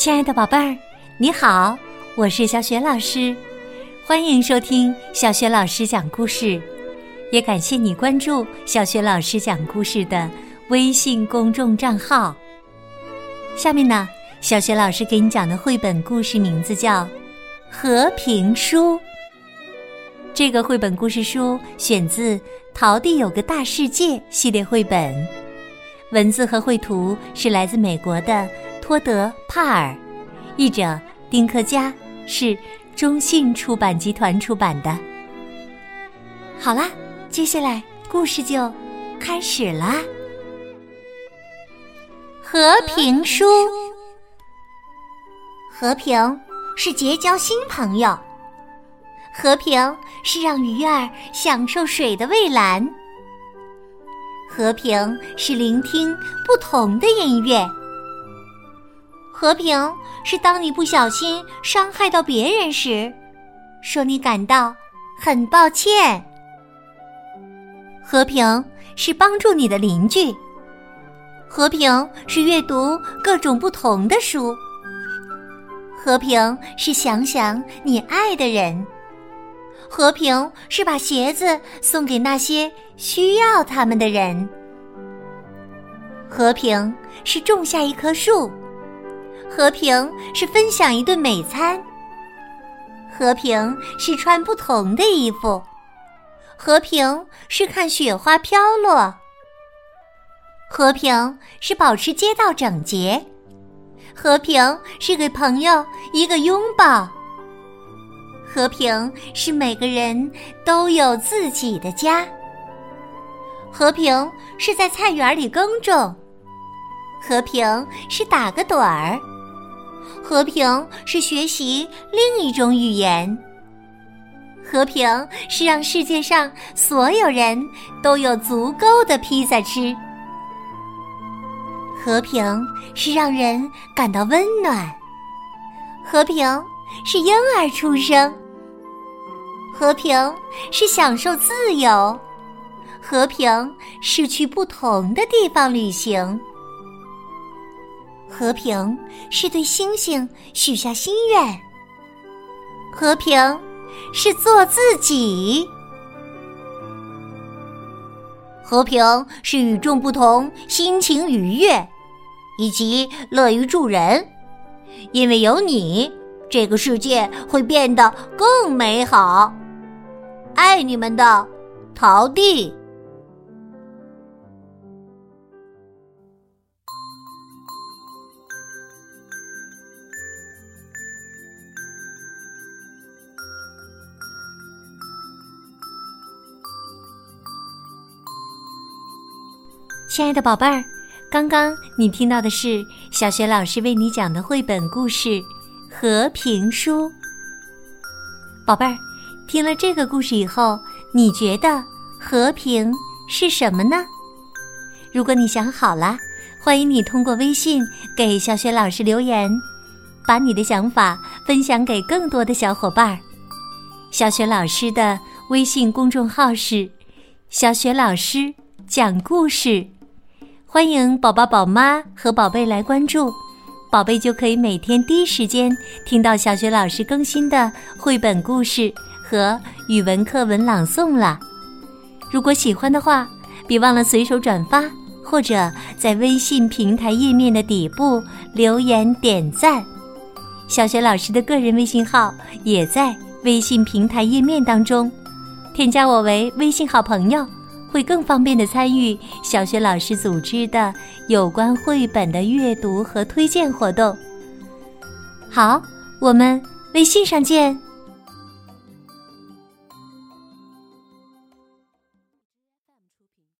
亲爱的宝贝儿，你好，我是小雪老师，欢迎收听小雪老师讲故事，也感谢你关注小雪老师讲故事的微信公众账号。下面呢，小雪老师给你讲的绘本故事名字叫《和平书》。这个绘本故事书选自《桃地有个大世界》系列绘本，文字和绘图是来自美国的托德·帕尔，译者丁克佳，是中信出版集团出版的。好啦，接下来故事就开始啦。和平书，和平是结交新朋友。和平是让鱼儿享受水的蔚蓝，和平是聆听不同的音乐，和平是当你不小心伤害到别人时，说你感到很抱歉。和平是帮助你的邻居，和平是阅读各种不同的书，和平是想想你爱的人。和平是把鞋子送给那些需要他们的人。和平是种下一棵树，和平是分享一顿美餐。和平是穿不同的衣服，和平是看雪花飘落。和平是保持街道整洁，和平是给朋友一个拥抱。和平是每个人都有自己的家。和平是在菜园里耕种。和平是打个盹儿。和平是学习另一种语言。和平是让世界上所有人都有足够的披萨吃。和平是让人感到温暖。和平是婴儿出生。和平是享受自由，和平是去不同的地方旅行，和平是对星星许下心愿，和平是做自己，和平是与众不同、心情愉悦，以及乐于助人，因为有你，这个世界会变得更美好。爱你们的陶弟。亲爱的宝贝儿，刚刚你听到的是小学老师为你讲的绘本故事《和平书》，宝贝儿。听了这个故事以后，你觉得和平是什么呢？如果你想好了，欢迎你通过微信给小雪老师留言，把你的想法分享给更多的小伙伴儿。小雪老师的微信公众号是“小雪老师讲故事”，欢迎宝宝、宝妈和宝贝来关注，宝贝就可以每天第一时间听到小雪老师更新的绘本故事。和语文课文朗诵了。如果喜欢的话，别忘了随手转发，或者在微信平台页面的底部留言点赞。小学老师的个人微信号也在微信平台页面当中，添加我为微信好朋友，会更方便的参与小学老师组织的有关绘本的阅读和推荐活动。好，我们微信上见。